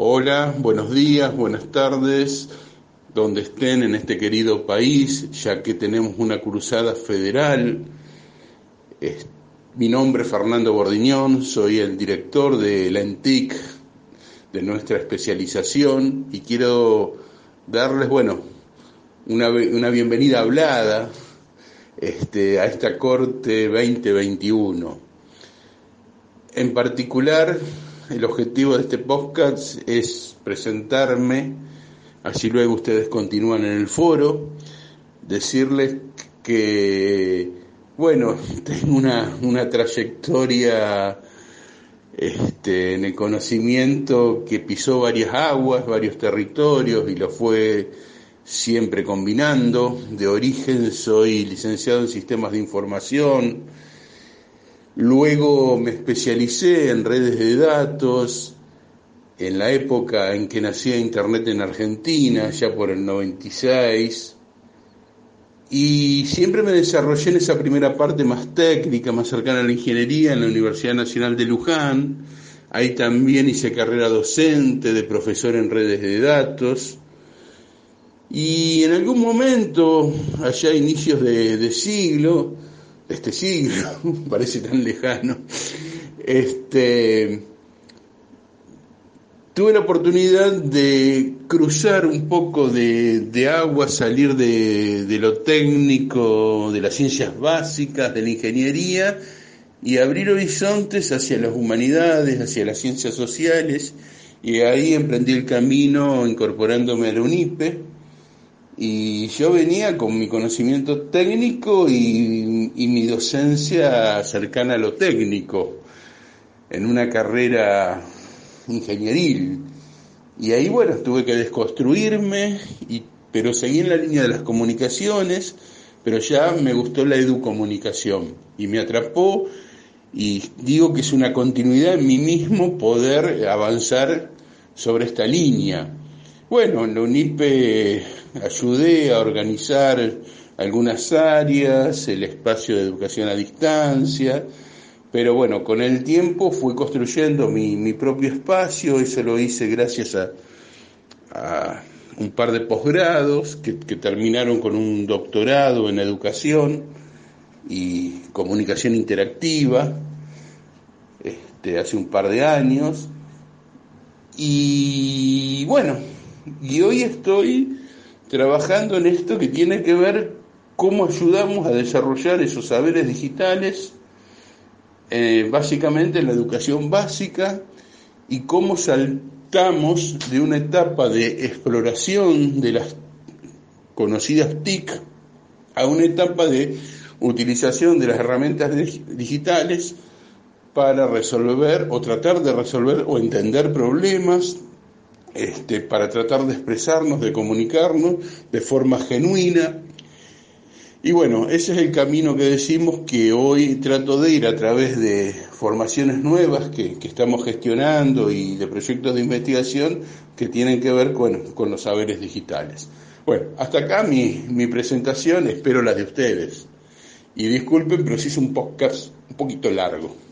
Hola, buenos días, buenas tardes, donde estén en este querido país, ya que tenemos una cruzada federal. mi nombre es Fernando Bordiñón, soy el director de la ENTIC, de nuestra especialización, y quiero darles, bueno, una, una bienvenida hablada este, a esta Corte 2021. En particular, el objetivo de este podcast es presentarme, así luego ustedes continúan en el foro, decirles que, bueno, tengo una, una trayectoria este, en el conocimiento que pisó varias aguas, varios territorios y lo fue siempre combinando. De origen soy licenciado en sistemas de información, Luego me especialicé en redes de datos, en la época en que nacía Internet en Argentina, ya por el 96, y siempre me desarrollé en esa primera parte más técnica, más cercana a la ingeniería, en la Universidad Nacional de Luján. Ahí también hice carrera docente, de profesor en redes de datos. Y en algún momento, allá a inicios de, de siglo, este siglo, parece tan lejano, este, tuve la oportunidad de cruzar un poco de, agua, salir de, de, lo técnico, de las ciencias básicas, de la ingeniería, y abrir horizontes hacia las humanidades, hacia las ciencias sociales, y ahí emprendí el camino incorporándome a la UNIPE, y yo venía con mi conocimiento técnico y, mi docencia cercana a lo técnico, en una carrera ingenieril. Y ahí, bueno, tuve que desconstruirme, y, pero seguí en la línea de las comunicaciones, pero ya me gustó la educomunicación y me atrapó y digo que es una continuidad en mí mismo poder avanzar sobre esta línea. Bueno, en la UNIPE ayudé a organizar algunas áreas, el espacio de educación a distancia, pero bueno, con el tiempo fui construyendo mi, propio espacio, eso lo hice gracias a, un par de posgrados que, terminaron con un doctorado en educación y comunicación interactiva, este, hace un par de años. Y bueno, y hoy estoy trabajando en esto que tiene que ver cómo ayudamos a desarrollar esos saberes digitales, eh, básicamente en la educación básica, y cómo saltamos de una etapa de exploración de las conocidas TIC a una etapa de utilización de las herramientas digitales para resolver o tratar de resolver o entender problemas este, para tratar de expresarnos, de comunicarnos de forma genuina. Y bueno, ese es el camino que decimos que hoy trato de ir a través de formaciones nuevas que, estamos gestionando y de proyectos de investigación que tienen que ver con, con los saberes digitales. Bueno, hasta acá mi, mi presentación, espero la de ustedes. Y disculpen, pero si es un podcast un poquito largo.